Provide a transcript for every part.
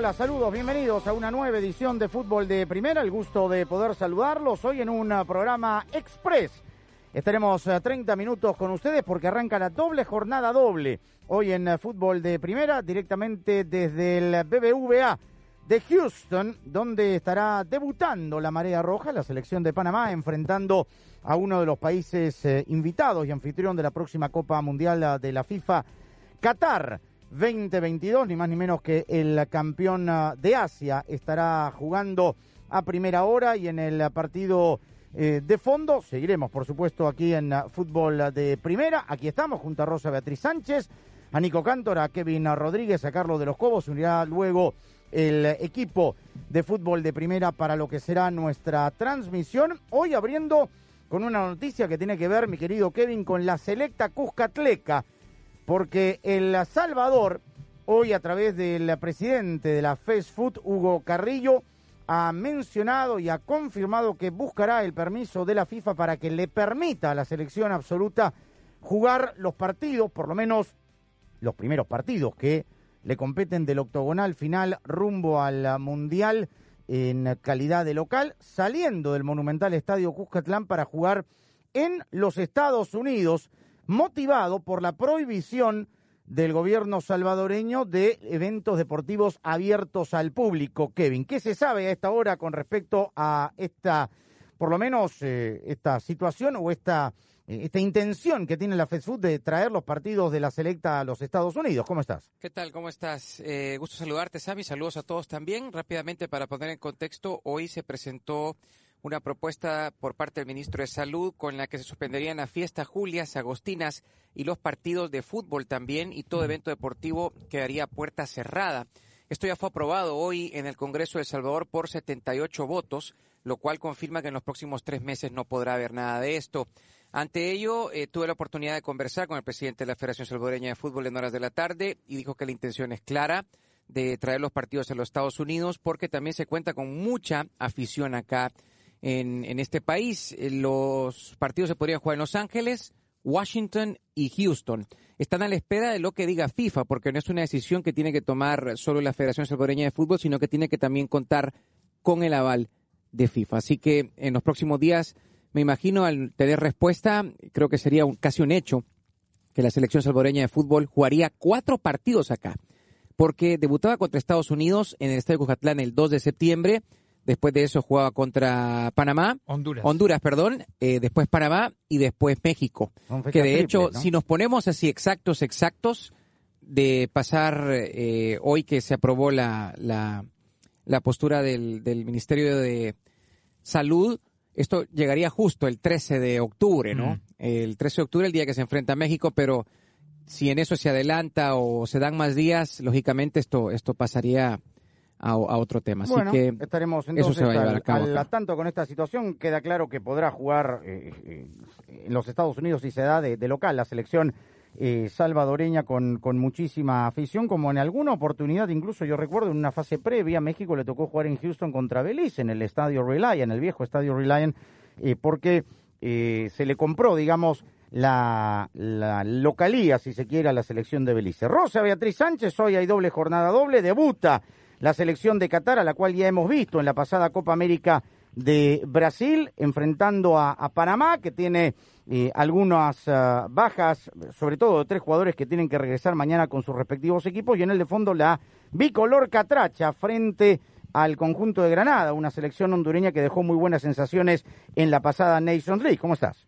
Hola, saludos, bienvenidos a una nueva edición de Fútbol de Primera. El gusto de poder saludarlos hoy en un programa express. Estaremos uh, 30 minutos con ustedes porque arranca la doble jornada doble. Hoy en uh, Fútbol de Primera, directamente desde el BBVA de Houston, donde estará debutando la Marea Roja, la selección de Panamá, enfrentando a uno de los países eh, invitados y anfitrión de la próxima Copa Mundial de la FIFA, Qatar. 2022, ni más ni menos que el campeón uh, de Asia estará jugando a primera hora y en el partido eh, de fondo seguiremos, por supuesto, aquí en uh, fútbol de primera. Aquí estamos junto a Rosa Beatriz Sánchez, a Nico Cantor, a Kevin Rodríguez, a Carlos de los Cobos. Unirá luego el equipo de fútbol de primera para lo que será nuestra transmisión. Hoy abriendo con una noticia que tiene que ver, mi querido Kevin, con la selecta Cuscatleca porque El Salvador, hoy a través del presidente de la Fast Food, Hugo Carrillo, ha mencionado y ha confirmado que buscará el permiso de la FIFA para que le permita a la selección absoluta jugar los partidos, por lo menos los primeros partidos que le competen del octogonal final rumbo al Mundial en calidad de local, saliendo del monumental Estadio Cuscatlán para jugar en los Estados Unidos motivado por la prohibición del gobierno salvadoreño de eventos deportivos abiertos al público. Kevin, ¿qué se sabe a esta hora con respecto a esta, por lo menos, eh, esta situación o esta, eh, esta intención que tiene la FESFUT de traer los partidos de la selecta a los Estados Unidos? ¿Cómo estás? ¿Qué tal? ¿Cómo estás? Eh, gusto saludarte, Sami. Saludos a todos también. Rápidamente, para poner en contexto, hoy se presentó una propuesta por parte del ministro de Salud con la que se suspenderían las fiestas Julias, Agostinas y los partidos de fútbol también y todo evento deportivo quedaría puerta cerrada. Esto ya fue aprobado hoy en el Congreso de El Salvador por 78 votos, lo cual confirma que en los próximos tres meses no podrá haber nada de esto. Ante ello, eh, tuve la oportunidad de conversar con el presidente de la Federación Salvadoreña de Fútbol en horas de la tarde y dijo que la intención es clara de traer los partidos a los Estados Unidos porque también se cuenta con mucha afición acá en, en este país. Eh, Los partidos se podrían jugar en Los Ángeles, Washington y Houston. Están a la espera de lo que diga FIFA, porque no es una decisión que tiene que tomar solo la Federación Salvadoreña de Fútbol, sino que tiene que también contar con el aval de FIFA. Así que en los próximos días, me imagino, al tener respuesta, creo que sería un- casi un hecho que la selección salvadoreña de fútbol jugaría cuatro partidos acá, porque debutaba contra Estados Unidos en el Estadio Cujatlán el 2 de septiembre, después de eso jugaba contra Panamá, Honduras. Honduras, perdón, eh, después Panamá y después México. Que de hecho, si nos ponemos así exactos, exactos, de pasar eh, hoy que se aprobó la, la, la postura del, del Ministerio de Salud, esto llegaría justo el 13 de octubre, ¿no? Mm. El 13 de octubre, el día que se enfrenta a México, pero si en eso se adelanta o se dan más días, lógicamente esto, esto pasaría a, a otro tema. Así bueno, que estaremos eso entonces se va a llevar al, a cabo al acá. tanto con esta situación. Queda claro que podrá jugar eh, eh, en los Estados Unidos si se da de, de local la selección eh, salvadoreña con, con muchísima afición, como en alguna oportunidad, incluso yo recuerdo en una fase previa, México le tocó jugar en Houston contra Belice, en el estadio Reliant, en el viejo estadio Reliant, eh, porque eh, se le compró, digamos, la, la localía, si se quiere, a la selección de Belice. Rosa Beatriz Sánchez, hoy hay doble jornada doble, debuta la selección de Qatar, a la cual ya hemos visto en la pasada Copa América de Brasil, enfrentando a, Panamá, que tiene eh, algunas ah, bajas, sobre todo de tres jugadores que tienen que regresar mañana con sus respectivos equipos, y en el de fondo la bicolor catracha frente al conjunto de Granada, una selección hondureña que dejó muy buenas sensaciones en la pasada Nations League. ¿Cómo estás?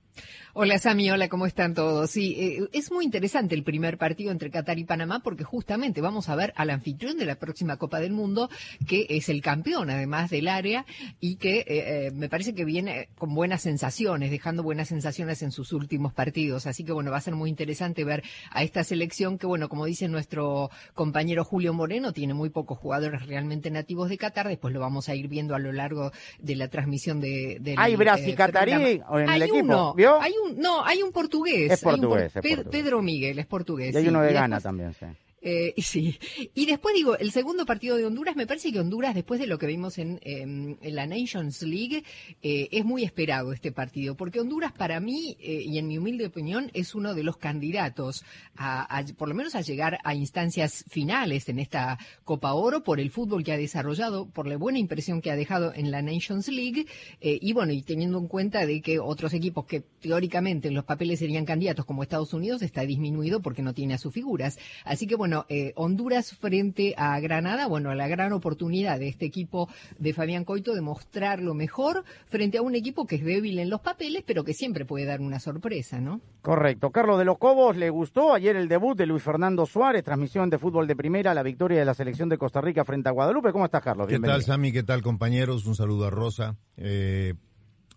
Hola Sami, hola, ¿cómo están todos? Sí, eh, es muy interesante el primer partido entre Qatar y Panamá porque justamente vamos a ver al anfitrión de la próxima Copa del Mundo, que es el campeón además del área y que eh, eh, me parece que viene con buenas sensaciones, dejando buenas sensaciones en sus últimos partidos. Así que bueno, va a ser muy interesante ver a esta selección que bueno, como dice nuestro compañero Julio Moreno, tiene muy pocos jugadores realmente nativos de Qatar. Después lo vamos a ir viendo a lo largo de la transmisión de... del, ¿Hay Brasil eh, catarí programa. en el Hay equipo? uno, Hay un, no, hay un portugués. Es hay un por- portugués, es Pe- portugués. Pedro Miguel es portugués. Y hay sí. uno de Ghana después- también, sí. Eh, sí. Y después digo, el segundo partido de Honduras, me parece que Honduras, después de lo que vimos en, en la Nations League, eh, es muy esperado este partido, porque Honduras para mí, eh, y en mi humilde opinión, es uno de los candidatos a, a, por lo menos a llegar a instancias finales en esta Copa Oro por el fútbol que ha desarrollado, por la buena impresión que ha dejado en la Nations League, eh, y bueno, y teniendo en cuenta de que otros equipos que teóricamente en los papeles serían candidatos como Estados Unidos está disminuido porque no tiene a sus figuras. Así que bueno, eh, Honduras frente a Granada, bueno, la gran oportunidad de este equipo de Fabián Coito de mostrarlo mejor frente a un equipo que es débil en los papeles, pero que siempre puede dar una sorpresa, ¿no? Correcto. Carlos de los Cobos, ¿le gustó ayer el debut de Luis Fernando Suárez? Transmisión de fútbol de primera, la victoria de la selección de Costa Rica frente a Guadalupe. ¿Cómo estás, Carlos? ¿Qué Bienvenido. tal, Sami? ¿Qué tal, compañeros? Un saludo a Rosa. Eh,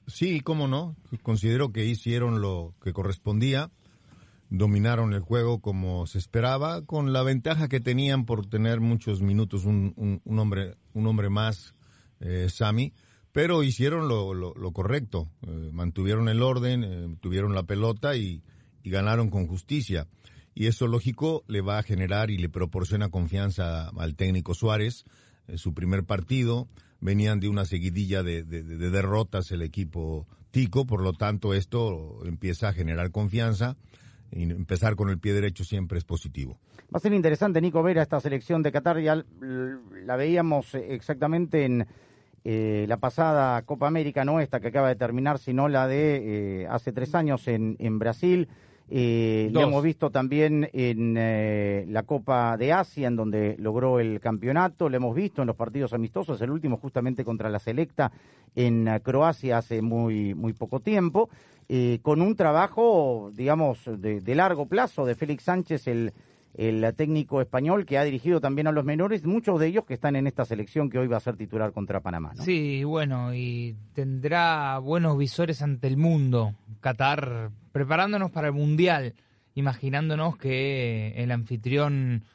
sí, cómo no. Considero que hicieron lo que correspondía. Dominaron el juego como se esperaba, con la ventaja que tenían por tener muchos minutos un, un- hombre, un hombre más, eh, Sami. Pero hicieron lo, lo- correcto. Eh, mantuvieron el orden, eh, tuvieron la pelota y, y ganaron con justicia. Y eso, lógico, le va a generar y le proporciona confianza al técnico Suárez. Eh, su primer partido, venían de una seguidilla de, de- de- de derrotas el equipo Tico, por lo tanto esto empieza a generar confianza empezar con el pie derecho siempre es positivo. Va a ser interesante, Nico, ver a esta selección de Qatar. Ya la veíamos exactamente en eh, la pasada Copa América, no esta que acaba de terminar, sino la de eh, hace tres años en, en Brasil. Eh, lo hemos visto también en eh, la Copa de Asia, en donde logró el campeonato. Lo hemos visto en los partidos amistosos, el último justamente contra la Selecta en Croacia hace muy, muy poco tiempo. Eh, con un trabajo, digamos, de, largo plazo de Félix Sánchez, el, el técnico español que ha dirigido también a los menores, muchos de ellos que están en esta selección que hoy va a ser titular contra Panamá. Sí, bueno, y tendrá buenos visores ante el mundo. Qatar preparándonos para el Mundial, imaginándonos que el anfitrión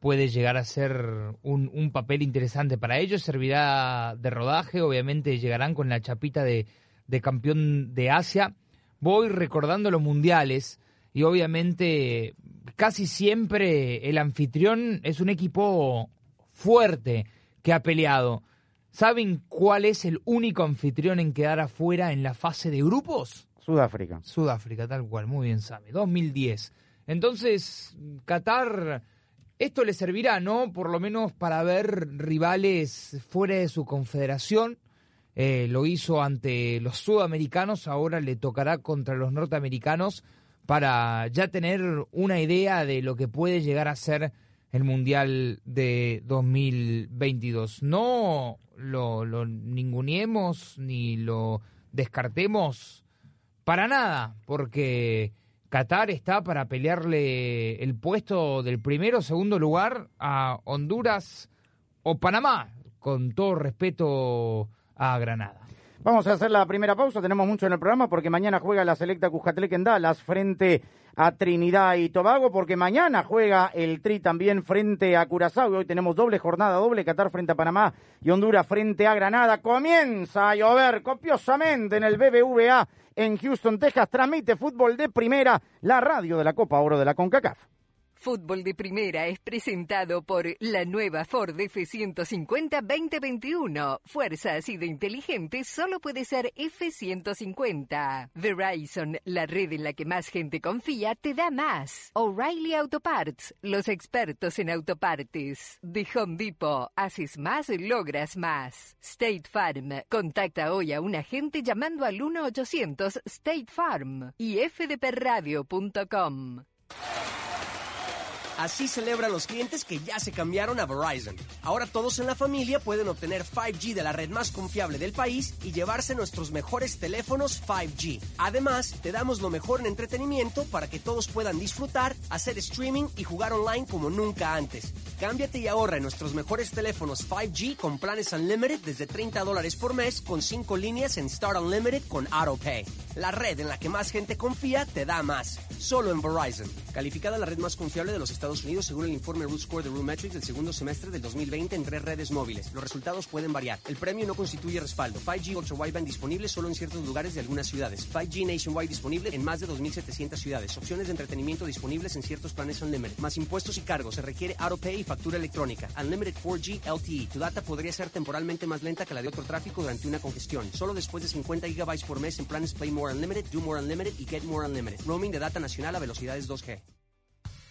puede llegar a ser un, un papel interesante para ellos, servirá de rodaje, obviamente llegarán con la chapita de, de campeón de Asia. Voy recordando los mundiales y obviamente casi siempre el anfitrión es un equipo fuerte que ha peleado. ¿Saben cuál es el único anfitrión en quedar afuera en la fase de grupos? Sudáfrica. Sudáfrica, tal cual, muy bien, Sami. 2010. Entonces, Qatar, esto le servirá, ¿no? Por lo menos para ver rivales fuera de su confederación. Eh, lo hizo ante los sudamericanos, ahora le tocará contra los norteamericanos para ya tener una idea de lo que puede llegar a ser el Mundial de 2022. No lo, lo ni lo descartemos para nada, porque Qatar está para pelearle el puesto del primero o segundo lugar a Honduras o Panamá, con todo respeto a Granada. Vamos a hacer la primera pausa, tenemos mucho en el programa porque mañana juega la selecta Cuscatlec Dallas frente a Trinidad y Tobago, porque mañana juega el Tri también frente a Curazao y hoy tenemos doble jornada, doble Qatar frente a Panamá y Honduras frente a Granada. Comienza a llover copiosamente en el BBVA en Houston, Texas. Transmite fútbol de primera, la radio de la Copa Oro de la CONCACAF. Fútbol de Primera es presentado por la nueva Ford F-150 2021. Fuerza así de inteligente solo puede ser F-150. Verizon, la red en la que más gente confía, te da más. O'Reilly Auto Parts, los expertos en autopartes. De Home Depot, haces más, logras más. State Farm, contacta hoy a un agente llamando al 1-800 State Farm y fdpradio.com. Así celebran los clientes que ya se cambiaron a Verizon. Ahora todos en la familia pueden obtener 5G de la red más confiable del país y llevarse nuestros mejores teléfonos 5G. Además, te damos lo mejor en entretenimiento para que todos puedan disfrutar, hacer streaming y jugar online como nunca antes. Cámbiate y ahorra en nuestros mejores teléfonos 5G con planes Unlimited desde 30 dólares por mes con 5 líneas en Start Unlimited con AutoPay. La red en la que más gente confía te da más. Solo en Verizon. Calificada la red más confiable de los Estados Unidos según el informe Root Score de Metrics del segundo semestre del 2020 en tres redes móviles. Los resultados pueden variar. El premio no constituye respaldo. 5G Ultra Wideband disponible solo en ciertos lugares de algunas ciudades. 5G Nationwide disponible en más de 2.700 ciudades. Opciones de entretenimiento disponibles en ciertos planes Unlimited. Más impuestos y cargos. Se requiere AutoPay y factura electrónica. Unlimited 4G LTE. Tu data podría ser temporalmente más lenta que la de otro tráfico durante una congestión. Solo después de 50 GB por mes en planes Play More Unlimited, Do More Unlimited y Get More Unlimited. Roaming de data nacional a velocidades 2G.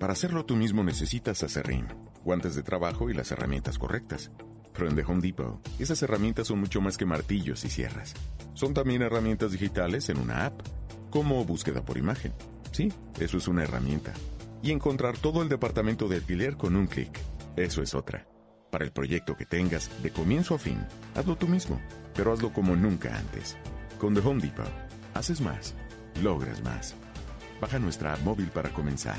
Para hacerlo tú mismo necesitas acerrín, guantes de trabajo y las herramientas correctas. Pero en The Home Depot, esas herramientas son mucho más que martillos y sierras. Son también herramientas digitales en una app, como búsqueda por imagen. Sí, eso es una herramienta. Y encontrar todo el departamento de alquiler con un clic. Eso es otra. Para el proyecto que tengas, de comienzo a fin, hazlo tú mismo, pero hazlo como nunca antes. Con The Home Depot, haces más, logras más. Baja nuestra app móvil para comenzar.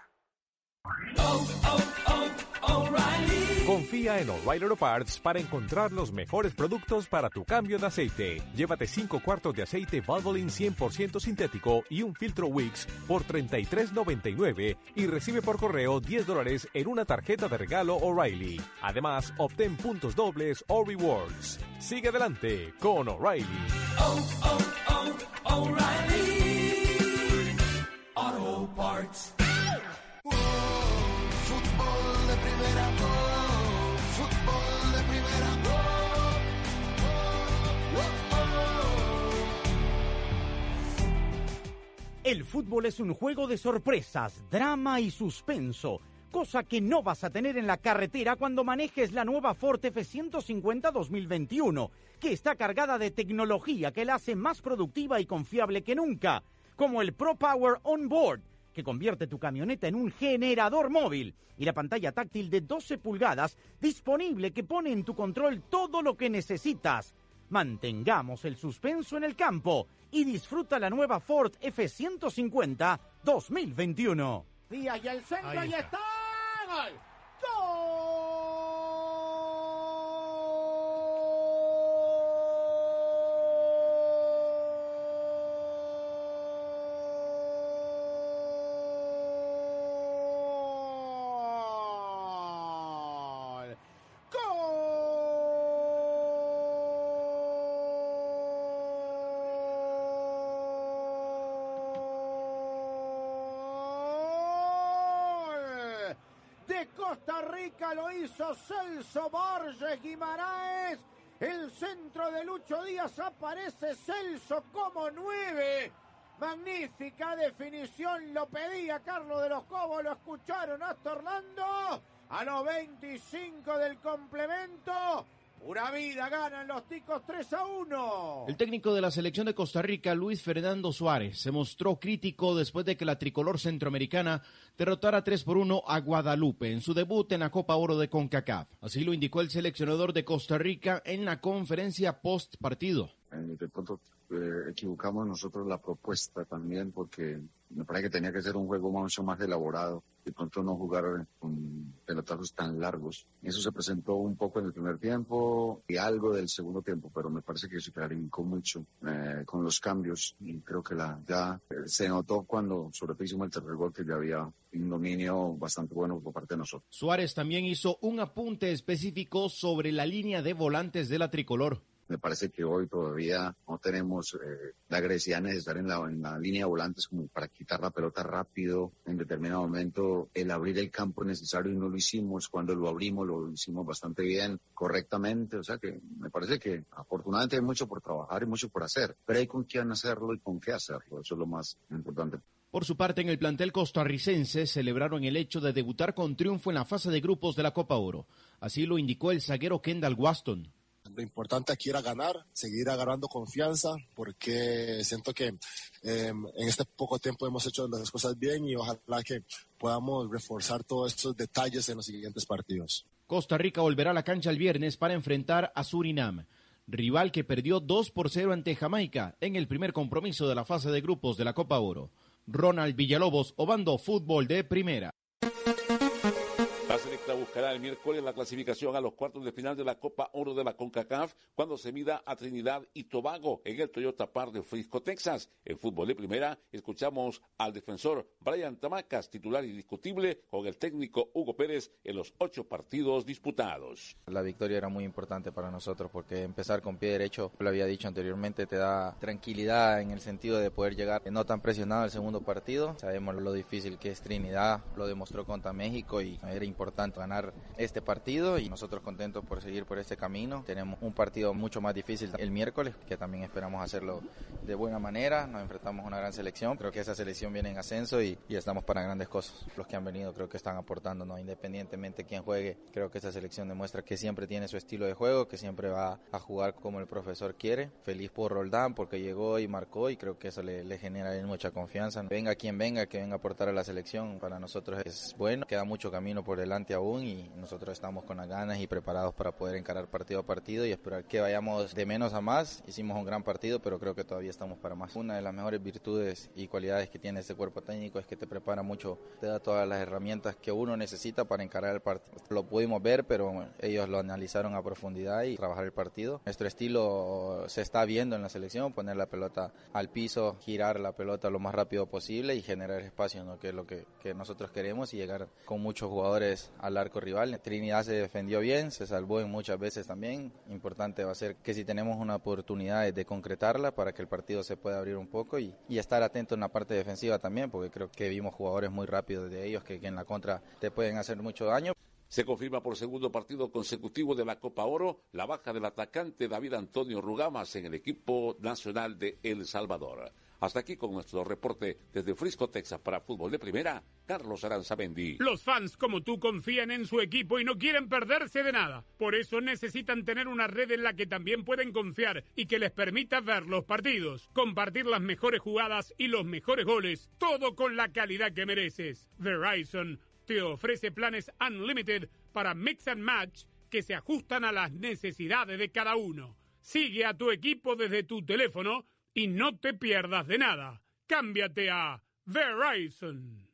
Confía en O'Reilly Auto Parts para encontrar los mejores productos para tu cambio de aceite. Llévate 5 cuartos de aceite Valvoline 100% sintético y un filtro Wix por $33.99 y recibe por correo 10 dólares en una tarjeta de regalo O'Reilly. Además, obtén puntos dobles o rewards. Sigue adelante con O'Reilly. Auto Parts. El fútbol es un juego de sorpresas, drama y suspenso, cosa que no vas a tener en la carretera cuando manejes la nueva Ford F150 2021, que está cargada de tecnología que la hace más productiva y confiable que nunca, como el Pro Power On Board que convierte tu camioneta en un generador móvil y la pantalla táctil de 12 pulgadas disponible que pone en tu control todo lo que necesitas. Mantengamos el suspenso en el campo y disfruta la nueva Ford F150 2021. Díaz y el centro Ahí y está. está. ¡Gol! Lo hizo Celso Borges Guimaraes. El centro de Lucho Díaz aparece Celso como nueve. Magnífica definición, lo pedía Carlos de los Cobos, lo escucharon hasta Orlando. A los 25 del complemento, pura vida, ganan los ticos 3 a 1. El técnico de la selección de Costa Rica, Luis Fernando Suárez, se mostró crítico después de que la tricolor centroamericana derrotara 3 por 1 a Guadalupe en su debut en la Copa Oro de CONCACAF. Así lo indicó el seleccionador de Costa Rica en la conferencia post partido. de pronto eh, equivocamos nosotros la propuesta también porque me parece que tenía que ser un juego mucho más elaborado. De pronto no jugar con pelotazos tan largos. Eso se presentó un poco en el primer tiempo y algo del segundo tiempo, pero me parece que se clarificó mucho eh, con los cambios y creo que la ya eh, se notó cuando sobre todo hicimos el tercer gol que ya había un dominio bastante bueno por parte de nosotros. Suárez también hizo un apunte específico sobre la línea de volantes de la tricolor. Me parece que hoy todavía no tenemos eh, la agresividad necesaria en la, en la línea de volantes como para quitar la pelota rápido en determinado momento, el abrir el campo necesario y no lo hicimos. Cuando lo abrimos lo hicimos bastante bien, correctamente. O sea que me parece que afortunadamente hay mucho por trabajar y mucho por hacer, pero hay con quién hacerlo y con qué hacerlo. Eso es lo más importante. Por su parte, en el plantel costarricense celebraron el hecho de debutar con triunfo en la fase de grupos de la Copa Oro. Así lo indicó el zaguero Kendall Waston. Lo importante aquí era ganar, seguir agarrando confianza, porque siento que eh, en este poco tiempo hemos hecho las cosas bien y ojalá que podamos reforzar todos estos detalles en los siguientes partidos. Costa Rica volverá a la cancha el viernes para enfrentar a Surinam, rival que perdió 2 por 0 ante Jamaica en el primer compromiso de la fase de grupos de la Copa Oro. Ronald Villalobos, Obando Fútbol de Primera. La selecta buscará el miércoles la clasificación a los cuartos de final de la Copa Oro de la CONCACAF cuando se mida a Trinidad y Tobago en el Toyota Park de Frisco, Texas. En fútbol de primera, escuchamos al defensor Brian Tamacas, titular indiscutible, con el técnico Hugo Pérez en los ocho partidos disputados. La victoria era muy importante para nosotros porque empezar con pie derecho, lo había dicho anteriormente, te da tranquilidad en el sentido de poder llegar no tan presionado al segundo partido. Sabemos lo difícil que es Trinidad, lo demostró contra México y era importante ganar este partido y nosotros contentos por seguir por este camino. Tenemos un partido mucho más difícil el miércoles, que también esperamos hacerlo de buena manera. Nos enfrentamos a una gran selección. Creo que esa selección viene en ascenso y, estamos para grandes cosas. Los que han venido creo que están aportando, ¿no? independientemente quién juegue. Creo que esa selección demuestra que siempre tiene su estilo de juego, que siempre va a jugar como el profesor quiere. Feliz por Roldán porque llegó y marcó y creo que eso le, genera mucha confianza. Venga quien venga, que venga a aportar a la selección, para nosotros es bueno. Queda mucho camino por delante aún y nosotros estamos con las ganas y preparados para poder encarar partido a partido y esperar que vayamos de menos a más. Hicimos un gran partido, pero creo que todavía estamos para más. Una de las mejores virtudes y cualidades que tiene este cuerpo técnico es que te prepara mucho, te da todas las herramientas que uno necesita para encarar el partido. Lo pudimos ver, pero ellos lo analizaron a profundidad y trabajar el partido. Nuestro estilo se está viendo en la selección, poner la pelota al piso, girar la pelota lo más rápido posible y generar espacio, ¿no? que es lo que nosotros queremos y llegar con muchos jugadores al arco rival. Trinidad se defendió bien, se salvó en muchas veces también. Importante va a ser que si tenemos una oportunidad de concretarla para que el partido se pueda abrir un poco y, estar atento en la parte defensiva también, porque creo que vimos jugadores muy rápidos de ellos que, que en la contra te pueden hacer mucho daño. Se confirma por segundo partido consecutivo de la Copa Oro la baja del atacante David Antonio Rugamas en el equipo nacional de El Salvador. Hasta aquí con nuestro reporte desde Frisco, Texas para Fútbol de Primera, Carlos Aranzamendi. Los fans como tú confían en su equipo y no quieren perderse de nada. Por eso necesitan tener una red en la que también pueden confiar y que les permita ver los partidos, compartir las mejores jugadas y los mejores goles, todo con la calidad que mereces. Verizon te ofrece planes unlimited para mix and match que se ajustan a las necesidades de cada uno. Sigue a tu equipo desde tu teléfono y no te pierdas de nada. Cámbiate a Verizon.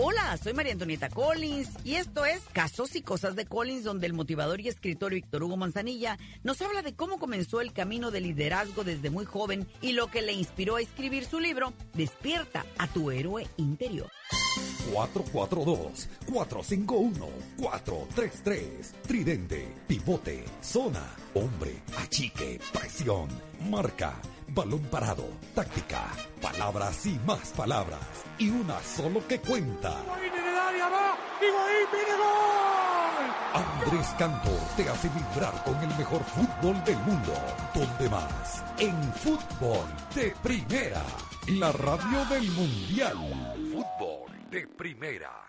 Hola, soy María Antonieta Collins y esto es Casos y Cosas de Collins, donde el motivador y escritor Víctor Hugo Manzanilla nos habla de cómo comenzó el camino de liderazgo desde muy joven y lo que le inspiró a escribir su libro Despierta a tu héroe interior. 442-451-433. Tridente, pivote, zona, hombre, achique, presión, marca, balón parado, táctica, palabras y más palabras. Y una solo que cuenta. Andrés Cantor te hace vibrar con el mejor fútbol del mundo. ¿Dónde más? En fútbol de primera. La radio del mundial. Fútbol de primera.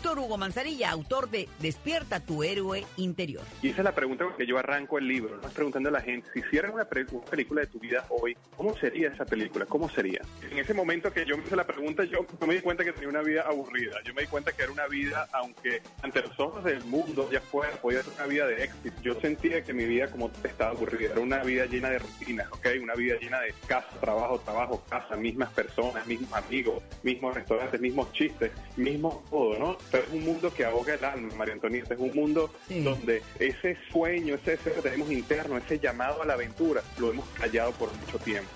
Víctor Hugo Manzanilla, autor de Despierta tu héroe interior. Y esa es la pregunta que yo arranco el libro. Estás preguntando a la gente, si hicieran una, una película de tu vida hoy, ¿cómo sería esa película? ¿Cómo sería? En ese momento que yo me hice la pregunta, yo no me di cuenta que tenía una vida aburrida. Yo me di cuenta que era una vida, aunque ante los ojos del mundo ya fuera, podía ser una vida de éxito. Yo sentía que mi vida como estaba aburrida. Era una vida llena de rutinas, ¿ok? Una vida llena de casa, trabajo, trabajo, casa, mismas personas, mismos amigos, mismos restaurantes, mismos chistes, mismo todo, ¿no? Pero es un mundo que ahoga el alma, María Antonieta. Es un mundo donde ese sueño, ese deseo que tenemos interno, ese llamado a la aventura, lo hemos callado por mucho tiempo.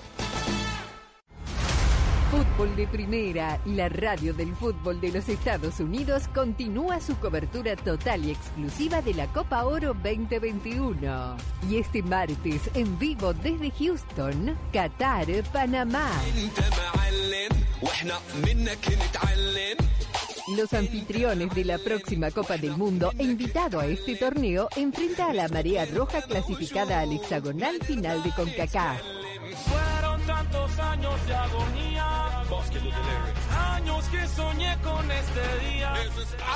Fútbol de Primera, la radio del fútbol de los Estados Unidos, continúa su cobertura total y exclusiva de la Copa Oro 2021. Y este martes, en vivo desde Houston, Qatar, Panamá. Los anfitriones de la próxima Copa del Mundo e invitado a este torneo enfrenta a la Marea Roja clasificada al hexagonal final de CONCACAF. Fueron tantos años de agonía. Años que soñé con este día.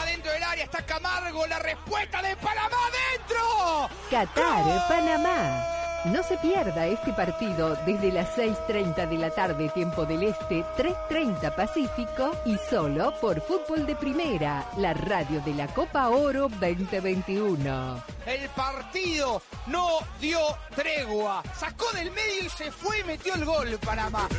Adentro del área está Camargo, la respuesta de Panamá adentro. Qatar, Panamá. No se pierda este partido desde las 6.30 de la tarde, tiempo del Este, 3.30 Pacífico y solo por Fútbol de Primera, la radio de la Copa Oro 2021. El partido no dio tregua. Sacó del medio y se fue y metió el gol Panamá.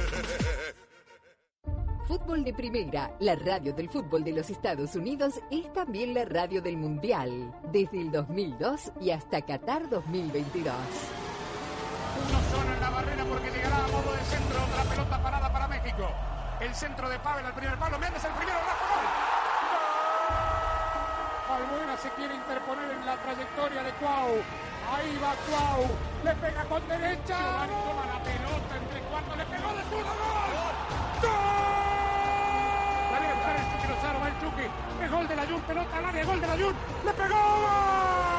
Fútbol de Primera, la radio del fútbol de los Estados Unidos, es también la radio del Mundial, desde el 2002 y hasta Qatar 2022. Uno solo en la barrera porque llegará a modo de centro la pelota parada para México. El centro de Pavel al primer palo. Méndez el primero. Rafa, gol. ¡Gol! Albuena se quiere interponer en la trayectoria de Cuau. Ahí va Cuau. Le pega con derecha. Giovanni toma la pelota entre cuartos. Le pegó de zurdo. ¡Gol! ¡Gol! Viene a buscar el Chucky Lozano. Va el Chucky. Es gol de la Jun. Pelota al área. Gol de la Jun. ¡Le pegó!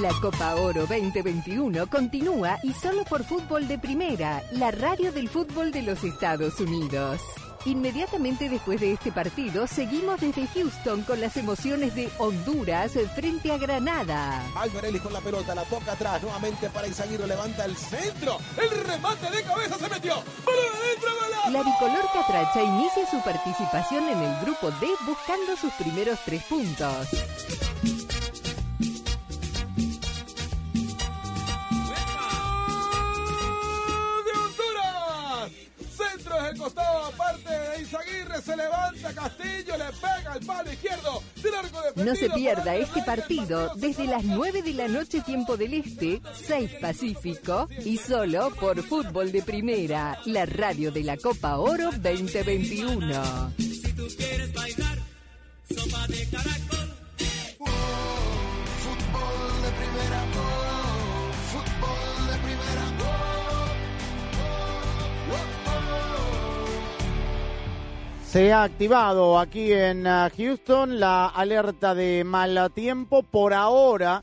La Copa Oro 2021 continúa y solo por fútbol de primera, la radio del fútbol de los Estados Unidos. Inmediatamente después de este partido, seguimos desde Houston con las emociones de Honduras frente a Granada. Alvarelli con la pelota, la toca atrás, nuevamente para Izaguirre, levanta el centro, el remate de cabeza se metió, ¡Balón adentro! La bicolor Catracha inicia su participación en el grupo D buscando sus primeros tres puntos. el costado aparte de Izaguirre, se levanta Castillo, le pega el palo izquierdo del arco de No se pierda este partido desde las 9 de la noche tiempo del Este, 6 Pacífico y solo por Fútbol de Primera, la radio de la Copa Oro 2021. Si tú quieres bailar, sopa de caracol. Oh, fútbol de Primera oh. Se ha activado aquí en ah, Houston la alerta de mal tiempo. Por ahora,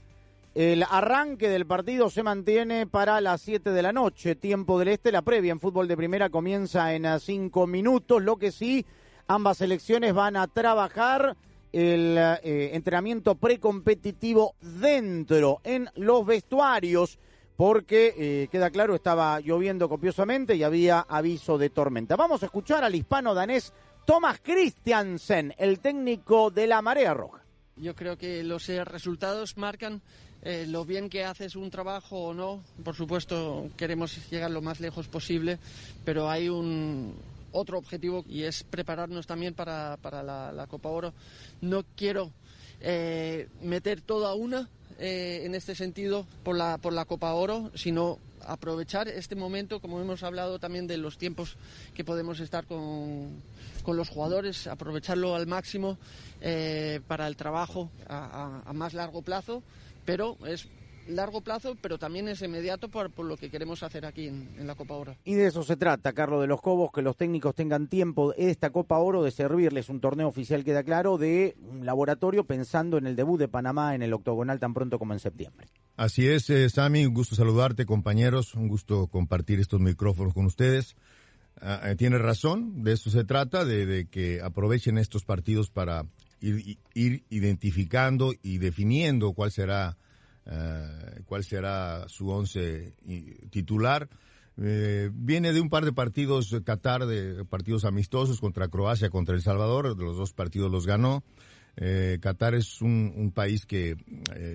el arranque del partido se mantiene para las 7 de la noche, tiempo del este. La previa en fútbol de primera comienza en 5 minutos. Lo que sí, ambas selecciones van a trabajar el eh, entrenamiento precompetitivo dentro, en los vestuarios, porque eh, queda claro, estaba lloviendo copiosamente y había aviso de tormenta. Vamos a escuchar al hispano danés Thomas Christiansen, el técnico de la Marea Roja. Yo creo que los eh, resultados marcan eh, lo bien que haces un trabajo o no. Por supuesto, queremos llegar lo más lejos posible, pero hay un otro objetivo y es prepararnos también para, para la, Copa Oro. No quiero eh, meter toda una eh, en este sentido por la, por la Copa Oro, sino aprovechar este momento, como hemos hablado también de los tiempos que podemos estar con, con los jugadores, aprovecharlo al máximo eh, para el trabajo a, más largo plazo, pero es largo plazo, pero también es inmediato por, por lo que queremos hacer aquí en, en la Copa Oro. Y de eso se trata, Carlos de los Cobos, que los técnicos tengan tiempo de esta Copa Oro de servirles un torneo oficial, queda claro, de un laboratorio pensando en el debut de Panamá en el octogonal tan pronto como en septiembre. Así es, eh, Sammy, un gusto saludarte, compañeros, un gusto compartir estos micrófonos con ustedes. Eh, tienes razón, de eso se trata, de, de que aprovechen estos partidos para ir, ir identificando y definiendo cuál será, eh, cuál será su once titular. Eh, viene de un par de partidos eh, Qatar, de partidos amistosos contra Croacia, contra El Salvador, los dos partidos los ganó. Qatar es un, país que,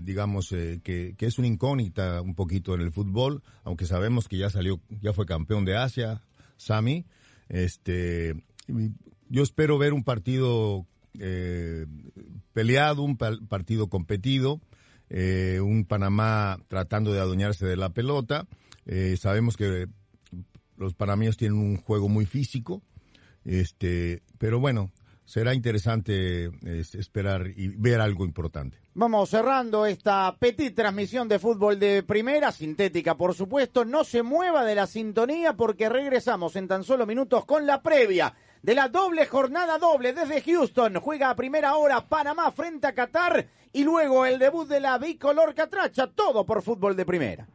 digamos, que, es una incógnita un poquito en el fútbol, aunque sabemos que ya salió, ya fue campeón de Asia, Sami. Este, yo espero ver un partido peleado, un pa- partido competido, eh, un Panamá tratando de adueñarse de la pelota. Eh, sabemos que los panameños tienen un juego muy físico, este, pero bueno, será interesante esperar y ver algo importante. Vamos cerrando esta petit transmisión de fútbol de primera, sintética por supuesto. No se mueva de la sintonía porque regresamos en tan solo minutos con la previa de la doble jornada doble desde Houston. Juega a primera hora Panamá frente a Qatar y luego el debut de la bicolor Catracha. Todo por fútbol de primera.